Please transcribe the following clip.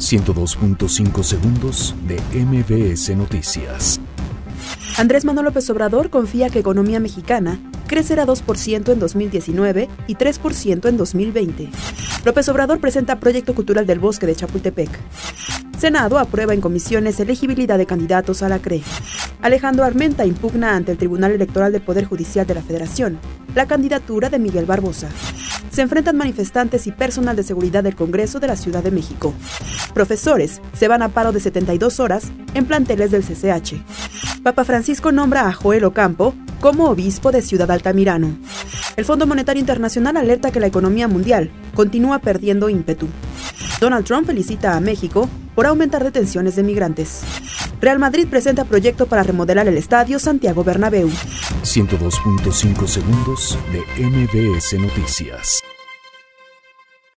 102.5 segundos de MBS Noticias. Andrés Manuel López Obrador confía que economía mexicana crecerá 2% en 2019 y 3% en 2020. López Obrador presenta Proyecto Cultural del Bosque de Chapultepec. Senado aprueba en comisiones elegibilidad de candidatos a la CRE. Alejandro Armenta impugna ante el Tribunal Electoral del Poder Judicial de la Federación la candidatura de Miguel Barbosa. Se enfrentan manifestantes y personal de seguridad del Congreso de la Ciudad de México. Profesores se van a paro de 72 horas en planteles del CCH. Papa Francisco nombra a Joel Ocampo como obispo de Ciudad Altamirano. El Fondo Monetario Internacional alerta que la economía mundial continúa perdiendo ímpetu. Donald Trump felicita a México por aumentar detenciones de migrantes. Real Madrid presenta proyecto para remodelar el estadio Santiago Bernabéu. 102.5 segundos de MBS Noticias.